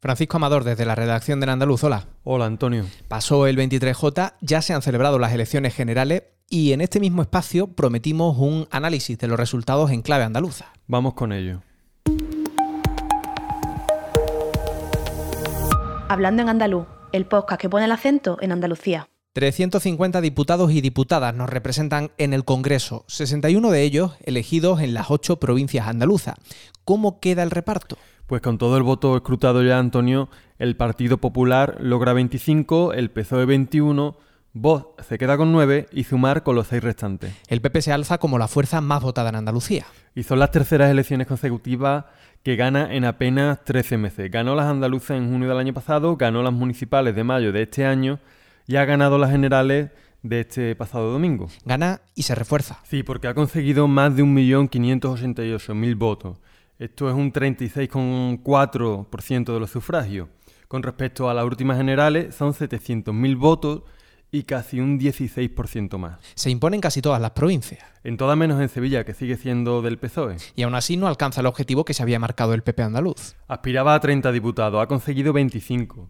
Francisco Amador, desde la redacción de En Andaluz. Hola. Hola, Antonio. Pasó el 23J, ya se han celebrado las elecciones generales y en este mismo espacio prometimos un análisis de los resultados en clave andaluza. Vamos con ello. Hablando en andaluz, el podcast que pone el acento en Andalucía. 350 diputados y diputadas nos representan en el Congreso, 61 de ellos elegidos en las ocho provincias andaluzas. ¿Cómo queda el reparto? Pues con todo el voto escrutado ya, Antonio, el Partido Popular logra 25, el PSOE 21, Vox se queda con 9 y Zumar con los 6 restantes. El PP se alza como la fuerza más votada en Andalucía. Y son las terceras elecciones consecutivas que gana en apenas 13 meses. Ganó las andaluzas en junio del año pasado, ganó las municipales de mayo de este año y ha ganado las generales de este pasado domingo. Gana y se refuerza. Sí, porque ha conseguido más de 1.588.000 votos. Esto es un 36,4% de los sufragios. Con respecto a las últimas generales, son 700.000 votos y casi un 16% más. Se imponen casi todas las provincias. En todas menos en Sevilla, que sigue siendo del PSOE. Y aún así no alcanza el objetivo que se había marcado el PP andaluz. Aspiraba a 30 diputados, ha conseguido 25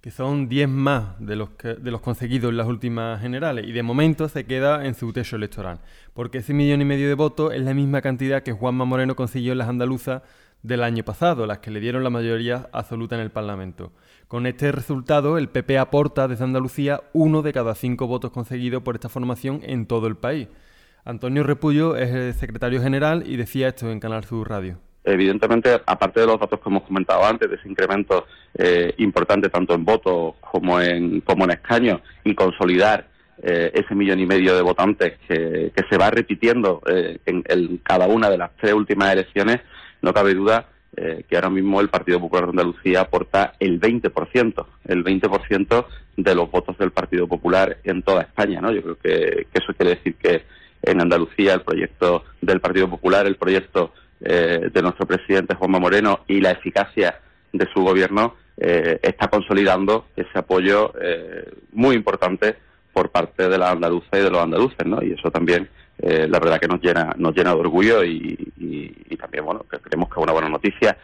que son 10 más de los, de los conseguidos en las últimas generales, y de momento se queda en su techo electoral, porque ese millón y medio de votos es la misma cantidad que Juanma Moreno consiguió en las andaluzas del año pasado, las que le dieron la mayoría absoluta en el Parlamento. Con este resultado, el PP aporta desde Andalucía uno de cada cinco votos conseguidos por esta formación en todo el país. Antonio Repullo es el secretario general y decía esto en Canal Sur Radio. Evidentemente, aparte de los datos que hemos comentado antes, de ese incremento eh, importante tanto en votos como en, como en escaños, y consolidar eh, ese millón y medio de votantes que, se va repitiendo eh, en, cada una de las tres últimas elecciones, no cabe duda que ahora mismo el Partido Popular de Andalucía aporta el 20%, el 20% de los votos del Partido Popular en toda España. ¿no? Yo creo que eso quiere decir que en Andalucía el proyecto del Partido Popular, el proyecto eh, de nuestro presidente Juanma Moreno y la eficacia de su gobierno eh, está consolidando ese apoyo eh, muy importante por parte de la andaluza y de los andaluces, ¿no? Y eso también, la verdad que nos llena, nos llena de orgullo y, y también, bueno, creemos que es una buena noticia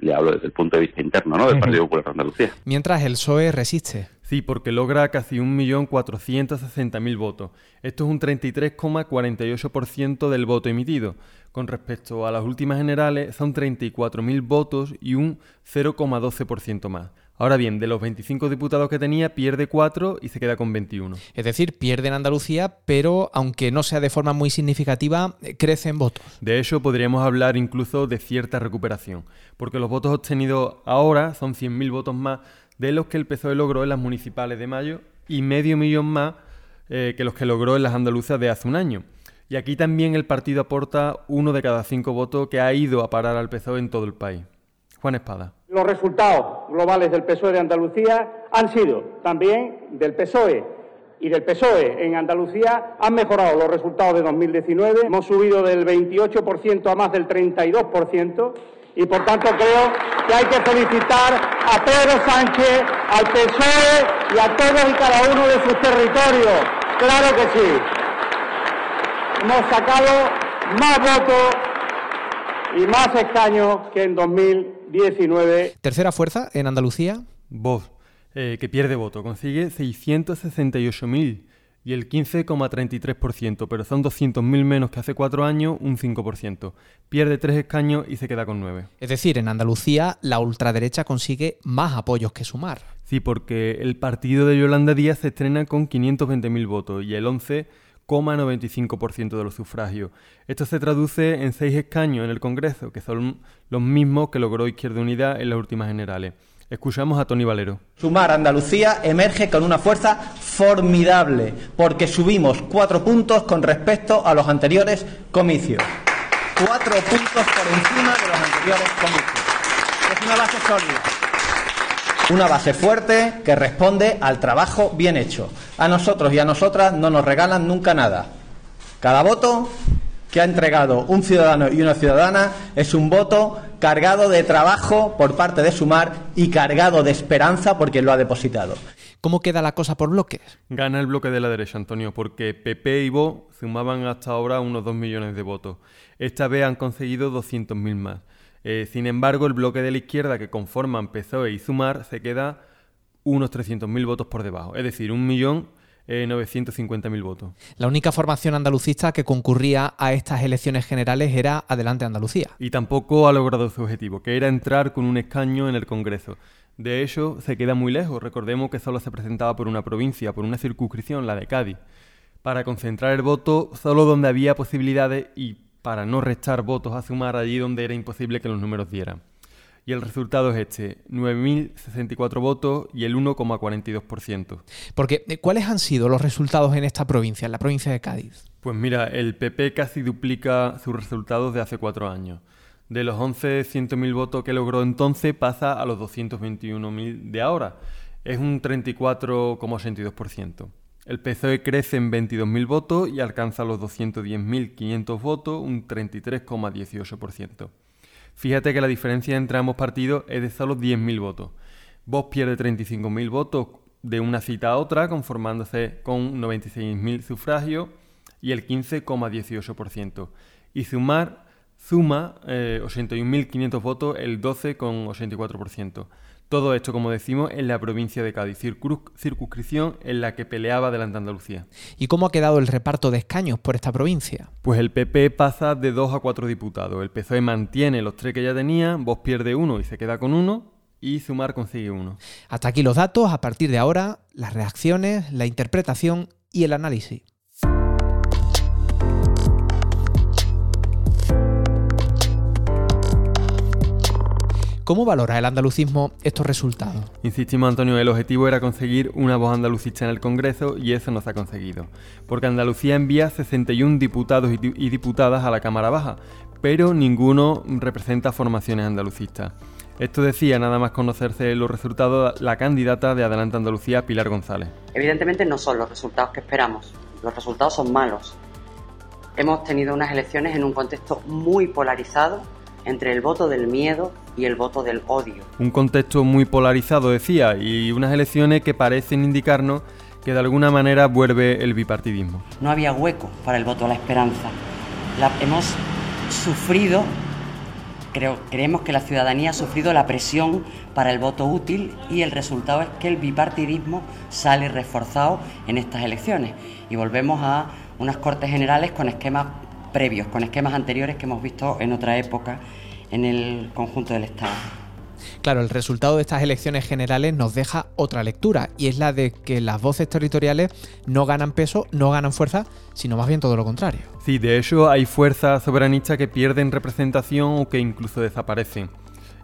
le hablo desde el punto de vista interno ¿no? del Partido Popular de Andalucía. Mientras el PSOE resiste. Sí, porque logra casi 1.460.000 votos. Esto es un 33,48% del voto emitido. Con respecto a las últimas generales, son 34.000 votos y un 0,12% más. Ahora bien, de los 25 diputados que tenía, pierde 4 y se queda con 21. Es decir, pierde en Andalucía, pero aunque no sea de forma muy significativa, crece en votos. De hecho, podríamos hablar incluso de cierta recuperación, porque los votos obtenidos ahora son 100.000 votos más de los que el PSOE logró en las municipales de mayo y medio millón más eh, que los que logró en las andaluzas de hace un año. Y aquí también el partido aporta uno de cada cinco votos que ha ido a parar al PSOE en todo el país. Juan Espada. Los resultados globales del PSOE de Andalucía han sido también del PSOE y del PSOE en Andalucía han mejorado los resultados de 2019. Hemos subido del 28% a más del 32% y por tanto creo que hay que felicitar a Pedro Sánchez, al PSOE y a todos y cada uno de sus territorios. Claro que sí. Hemos sacado más votos y más escaños que en 2019. 19. Tercera fuerza en Andalucía. Vox, eh, que pierde voto, consigue 668.000 y el 15,33%, pero son 200.000 menos que hace cuatro años, un 5%. Pierde tres escaños y se queda con nueve. Es decir, en Andalucía la ultraderecha consigue más apoyos que sumar. Sí, porque el partido de Yolanda Díaz se estrena con 520.000 votos y el 11 95% de los sufragios. Esto se traduce en seis escaños en el Congreso, que son los mismos que logró Izquierda Unida en las últimas generales. Escuchamos a Tony Valero. Sumar Andalucía emerge con una fuerza formidable, porque subimos cuatro puntos con respecto a los anteriores comicios. Cuatro puntos por encima de los anteriores comicios. Es una base sólida. Una base fuerte que responde al trabajo bien hecho. A nosotros y a nosotras no nos regalan nunca nada. Cada voto que ha entregado un ciudadano y una ciudadana es un voto cargado de trabajo por parte de Sumar y cargado de esperanza por quien lo ha depositado. ¿Cómo queda la cosa por bloques? Gana el bloque de la derecha, Antonio, porque PP y Vox sumaban hasta ahora unos 2 millones de votos. Esta vez han conseguido 200.000 más. Eh, sin embargo, el bloque de la izquierda que conforman PSOE y Sumar se queda unos 300.000 votos por debajo, es decir, 1.950.000 votos. La única formación andalucista que concurría a estas elecciones generales era Adelante Andalucía. Y tampoco ha logrado su objetivo, que era entrar con un escaño en el Congreso. De hecho, se queda muy lejos. Recordemos que solo se presentaba por una provincia, por una circunscripción, la de Cádiz. Para concentrar el voto solo donde había posibilidades y para no restar votos a sumar allí donde era imposible que los números dieran. Y el resultado es este, 9.064 votos y el 1,42%. Porque, eh, ¿cuáles han sido los resultados en esta provincia, en la provincia de Cádiz? Pues mira, el PP casi duplica sus resultados de hace cuatro años. De los 11.100.000 votos que logró entonces pasa a los 221.000 de ahora. Es un 34,82%. El PSOE crece en 22.000 votos y alcanza los 210.500 votos, un 33,18%. Fíjate que la diferencia entre ambos partidos es de solo 10.000 votos. Vox pierde 35.000 votos de una cita a otra, conformándose con 96.000 sufragios y el 15,18%. Y Sumar suma 81.500 eh, votos, el 12,84%. Todo esto, como decimos, en la provincia de Cádiz, circunscripción en la que peleaba delante Andalucía. ¿Y cómo ha quedado el reparto de escaños por esta provincia? Pues el PP pasa de dos a cuatro diputados. El PSOE mantiene los tres que ya tenía, Vox pierde uno y se queda con uno, y Sumar consigue uno. Hasta aquí los datos, a partir de ahora, las reacciones, la interpretación y el análisis. ¿Cómo valora el andalucismo estos resultados? Insistimos, Antonio, el objetivo era conseguir una voz andalucista en el Congreso y eso no se ha conseguido. Porque Andalucía envía 61 diputados y diputadas a la Cámara Baja, pero ninguno representa formaciones andalucistas. Esto decía, nada más conocerse los resultados, la candidata de Adelante Andalucía, Pilar González. Evidentemente no son los resultados que esperamos. Los resultados son malos. Hemos tenido unas elecciones en un contexto muy polarizado entre el voto del miedo y el voto del odio. Un contexto muy polarizado, decía, y unas elecciones que parecen indicarnos que de alguna manera vuelve el bipartidismo. No había hueco para el voto a la esperanza. La, hemos sufrido, creo, creemos que la ciudadanía ha sufrido la presión para el voto útil y el resultado es que el bipartidismo sale reforzado en estas elecciones y volvemos a unas cortes generales con esquemas previos, con esquemas anteriores que hemos visto en otra época en el conjunto del Estado. Claro, el resultado de estas elecciones generales nos deja otra lectura y es la de que las voces territoriales no ganan peso, no ganan fuerza, sino más bien todo lo contrario. Sí, de hecho hay fuerzas soberanistas que pierden representación o que incluso desaparecen.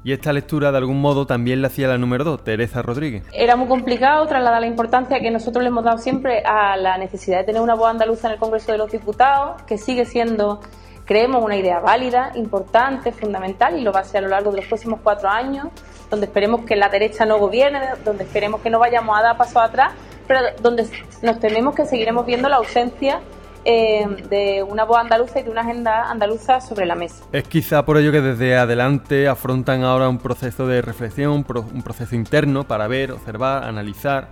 Y esta lectura de algún modo también la hacía la número 2, Teresa Rodríguez. Era muy complicado trasladar la importancia que nosotros le hemos dado siempre a la necesidad de tener una voz andaluza en el Congreso de los Diputados, que sigue siendo, creemos, una idea válida, importante, fundamental y lo va a ser a lo largo de los próximos cuatro años, donde esperemos que la derecha no gobierne, donde esperemos que no vayamos a dar paso atrás, pero donde nos tememos que seguiremos viendo la ausencia eh, de una voz andaluza y de una agenda andaluza sobre la mesa. Es quizá por ello que desde adelante afrontan ahora un proceso de reflexión, un proceso interno para ver, observar, analizar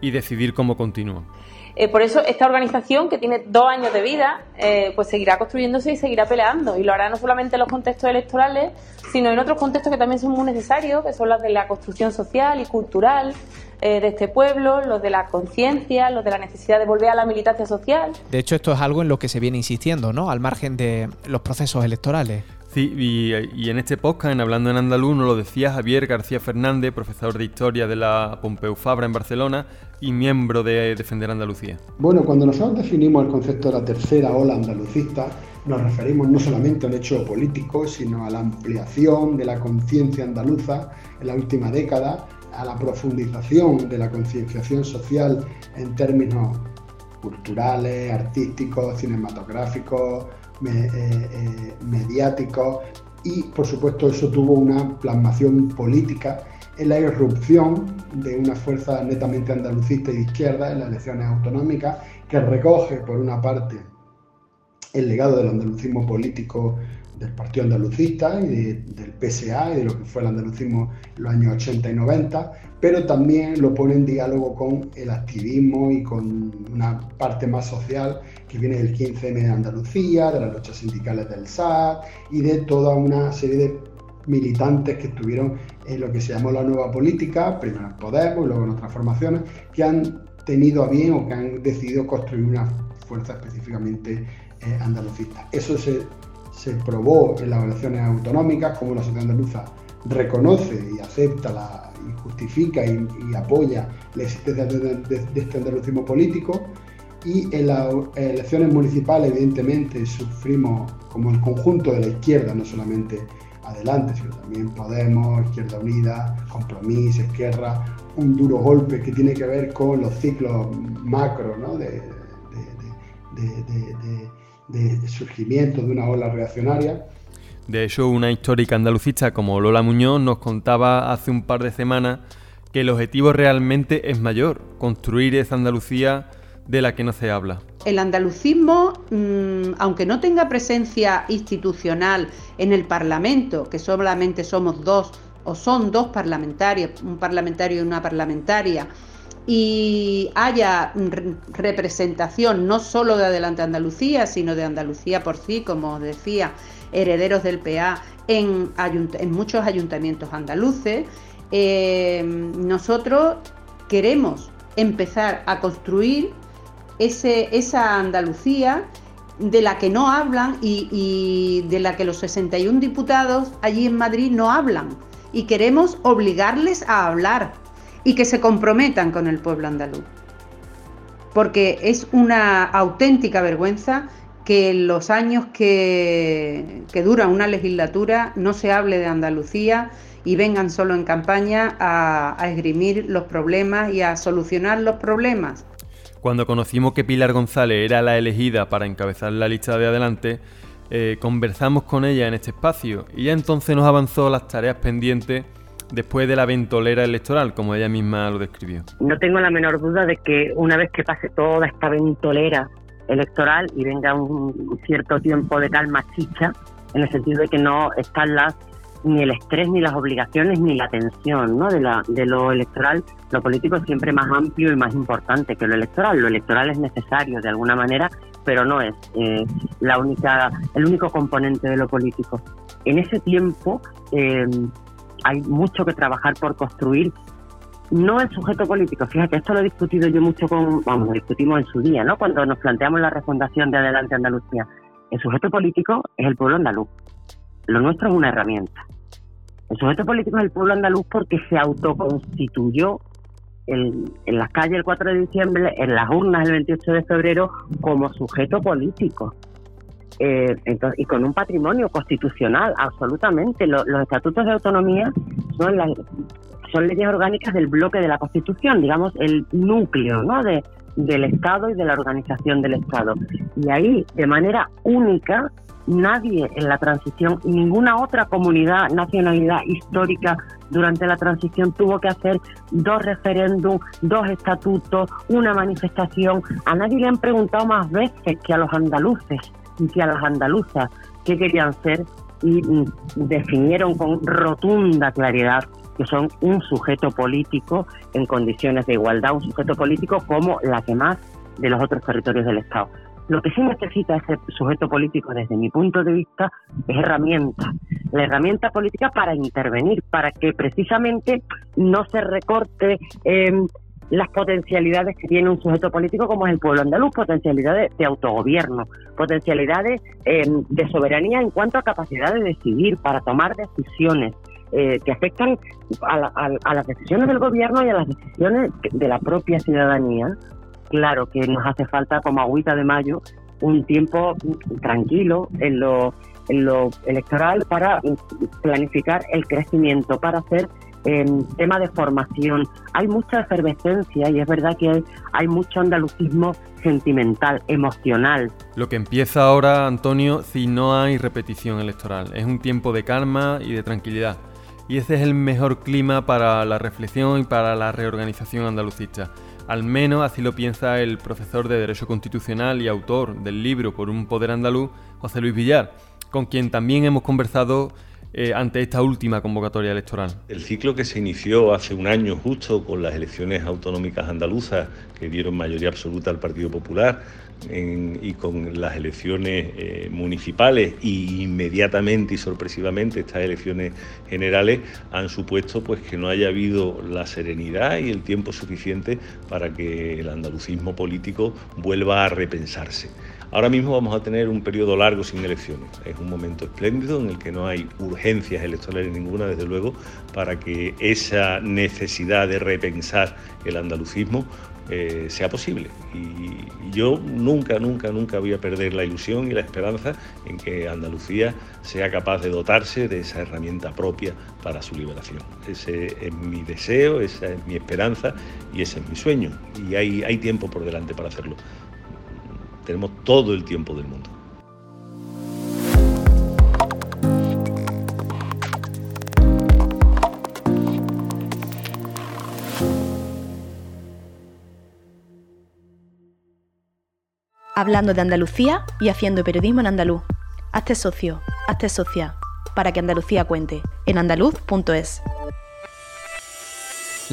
y decidir cómo continúa. Eh, por eso esta organización, que tiene dos años de vida, eh, pues seguirá construyéndose y seguirá peleando. Y lo hará no solamente en los contextos electorales, sino en otros contextos que también son muy necesarios, que son los de la construcción social y cultural, eh, de este pueblo, los de la conciencia, los de la necesidad de volver a la militancia social. De hecho, esto es algo en lo que se viene insistiendo, ¿no? Al margen de los procesos electorales. Sí, y, en este podcast, en Hablando en Andaluz, nos lo decía Javier García Fernández, profesor de Historia de la Pompeu Fabra en Barcelona y miembro de Defender Andalucía. Bueno, cuando nosotros definimos el concepto de la tercera ola andalucista, nos referimos no solamente al hecho político, sino a la ampliación de la conciencia andaluza en la última década a la profundización de la concienciación social en términos culturales, artísticos, cinematográficos, eh, eh, mediáticos. Y por supuesto eso tuvo una plasmación política en la irrupción de una fuerza netamente andalucista y de izquierda en las elecciones autonómicas que recoge por una parte el legado del andalucismo político del Partido Andalucista y del PSA y de lo que fue el andalucismo en los años 80 y 90, pero también lo pone en diálogo con el activismo y con una parte más social que viene del 15M de Andalucía, de las luchas sindicales del SAT y de toda una serie de militantes que estuvieron en lo que se llamó la nueva política, primero en Podemos, luego en otras formaciones, que han tenido a bien o que han decidido construir una fuerza específicamente eh. Eso se, probó en las elecciones autonómicas, como la sociedad andaluza reconoce y acepta la, y justifica y, apoya la existencia de, este andalucismo político. Y en las elecciones municipales, evidentemente, sufrimos como el conjunto de la izquierda, no solamente adelante, sino también Podemos, Izquierda Unida, Compromís, Esquerra, un duro golpe que tiene que ver con los ciclos macro ¿no? de, surgimiento de una ola reaccionaria. De hecho, una histórica andalucista como Lola Muñoz nos contaba hace un par de semanas que el objetivo realmente es mayor, construir esa Andalucía de la que no se habla. El andalucismo, mm, aunque no tenga presencia institucional en el Parlamento, que solamente somos dos o son dos parlamentarios, un parlamentario y una parlamentaria, y haya representación no solo de Adelante Andalucía, sino de Andalucía por sí, como os decía, herederos del PA en, muchos ayuntamientos andaluces, eh, nosotros queremos empezar a construir ese, esa Andalucía de la que no hablan y, y de la que los 61 diputados allí en Madrid no hablan. Y queremos obligarles a hablar y que se comprometan con el pueblo andaluz. Porque es una auténtica vergüenza que en los años que, dura una legislatura no se hable de Andalucía y vengan solo en campaña a, esgrimir los problemas y a solucionar los problemas. Cuando conocimos que Pilar González era la elegida para encabezar la lista de adelante, eh, conversamos con ella en este espacio y ya entonces nos avanzó las tareas pendientes después de la ventolera electoral, como ella misma lo describió. No tengo la menor duda de que una vez que pase toda esta ventolera electoral y venga un cierto tiempo de calma chicha, en el sentido de que no están las ni el estrés, ni las obligaciones, ni la tensión ¿no? de, la, de lo electoral. Lo político es siempre más amplio y más importante que lo electoral. Lo electoral es necesario de alguna manera, pero no es eh, la única, el único componente de lo político. En ese tiempo, eh, hay mucho que trabajar por construir. No el sujeto político, fíjate, esto lo he discutido yo mucho con, vamos, lo discutimos en su día, ¿no? Cuando nos planteamos la refundación de Adelante Andalucía. El sujeto político es el pueblo andaluz. Lo nuestro es una herramienta. El sujeto político es el pueblo andaluz porque se autoconstituyó en, en las calles el 4 de diciembre, en las urnas el 28 de febrero, como sujeto político. Eh, entonces, y con un patrimonio constitucional, absolutamente. los estatutos de autonomía son, las, leyes orgánicas del bloque de la Constitución, digamos, el núcleo ¿no? de, del Estado y de la organización del Estado. Y ahí, de manera única, nadie en la transición ninguna otra comunidad, nacionalidad histórica durante la transición tuvo que hacer dos referéndums, dos estatutos, una manifestación. A nadie le han preguntado más veces que a los andaluces y a las andaluzas qué querían ser y mm, definieron con rotunda claridad que son un sujeto político en condiciones de igualdad, un sujeto político como la que más de los otros territorios del Estado. Lo que sí necesita ese sujeto político, desde mi punto de vista, es herramienta. La herramienta política para intervenir, para que precisamente no se recorte eh, las potencialidades que tiene un sujeto político como es el pueblo andaluz, potencialidades de autogobierno, potencialidades em, de soberanía en cuanto a capacidad de decidir, para tomar decisiones eh, que afectan a, las decisiones del gobierno y a las decisiones de la propia ciudadanía. Claro que nos hace falta como agüita de mayo un tiempo tranquilo en lo, en lo electoral para planificar el crecimiento, para hacer en tema de formación. Hay mucha efervescencia y es verdad que hay, mucho andalucismo sentimental, emocional. Lo que empieza ahora, Antonio, si no hay repetición electoral, es un tiempo de calma y de tranquilidad. Y ese es el mejor clima para la reflexión y para la reorganización andalucista. Al menos así lo piensa el profesor de Derecho Constitucional y autor del libro Por un Poder Andaluz, José Luis Villar, con quien también hemos conversado eh, ante esta última convocatoria electoral? El ciclo que se inició hace un año justo con las elecciones autonómicas andaluzas que dieron mayoría absoluta al Partido Popular, y con las elecciones eh, municipales y inmediatamente y sorpresivamente estas elecciones generales han supuesto pues que no haya habido la serenidad y el tiempo suficiente para que el andalucismo político vuelva a repensarse. Ahora mismo vamos a tener un periodo largo sin elecciones. Es un momento espléndido en el que no hay urgencias electorales ninguna, desde luego, para que esa necesidad de repensar el andalucismo eh, sea posible. Y yo nunca, nunca, nunca voy a perder la ilusión y la esperanza en que Andalucía sea capaz de dotarse de esa herramienta propia para su liberación. Ese es mi deseo, esa es mi esperanza y ese es mi sueño. Y hay, hay tiempo por delante para hacerlo. Tenemos todo el tiempo del mundo. hablando de Andalucía y haciendo periodismo en andaluz. Hazte socio, hazte socia, para que Andalucía cuente, en andaluz.es.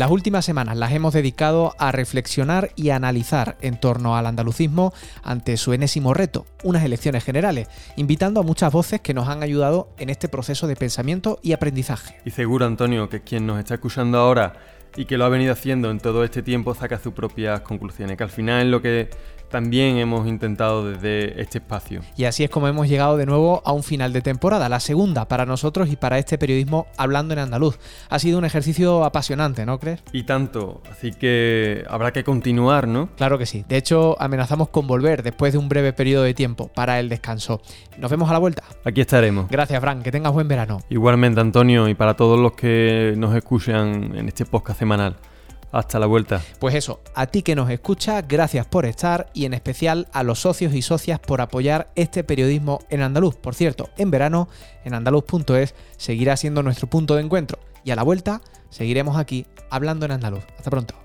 Las últimas semanas las hemos dedicado a reflexionar y analizar en torno al andalucismo ante su enésimo reto, unas elecciones generales, invitando a muchas voces que nos han ayudado en este proceso de pensamiento y aprendizaje. Y seguro, Antonio, que quien nos está escuchando ahora y que lo ha venido haciendo en todo este tiempo saca sus propias conclusiones, que al final lo que también hemos intentado desde este espacio. Y así es como hemos llegado de nuevo a un final de temporada, la segunda para nosotros y para este periodismo hablando en andaluz. Ha sido un ejercicio apasionante, ¿no crees? Y tanto, así que habrá que continuar, ¿no? Claro que sí. De hecho, amenazamos con volver después de un breve periodo de tiempo para el descanso. Nos vemos a la vuelta. Aquí estaremos. Gracias, Fran. Que tengas buen verano. Igualmente, Antonio, y para todos los que nos escuchan en este podcast semanal. Hasta la vuelta. Pues eso, a ti que nos escucha, gracias por estar y en especial a los socios y socias por apoyar este periodismo en andaluz. Por cierto, en verano, en andaluz.es seguirá siendo nuestro punto de encuentro y a la vuelta seguiremos aquí hablando en andaluz. Hasta pronto.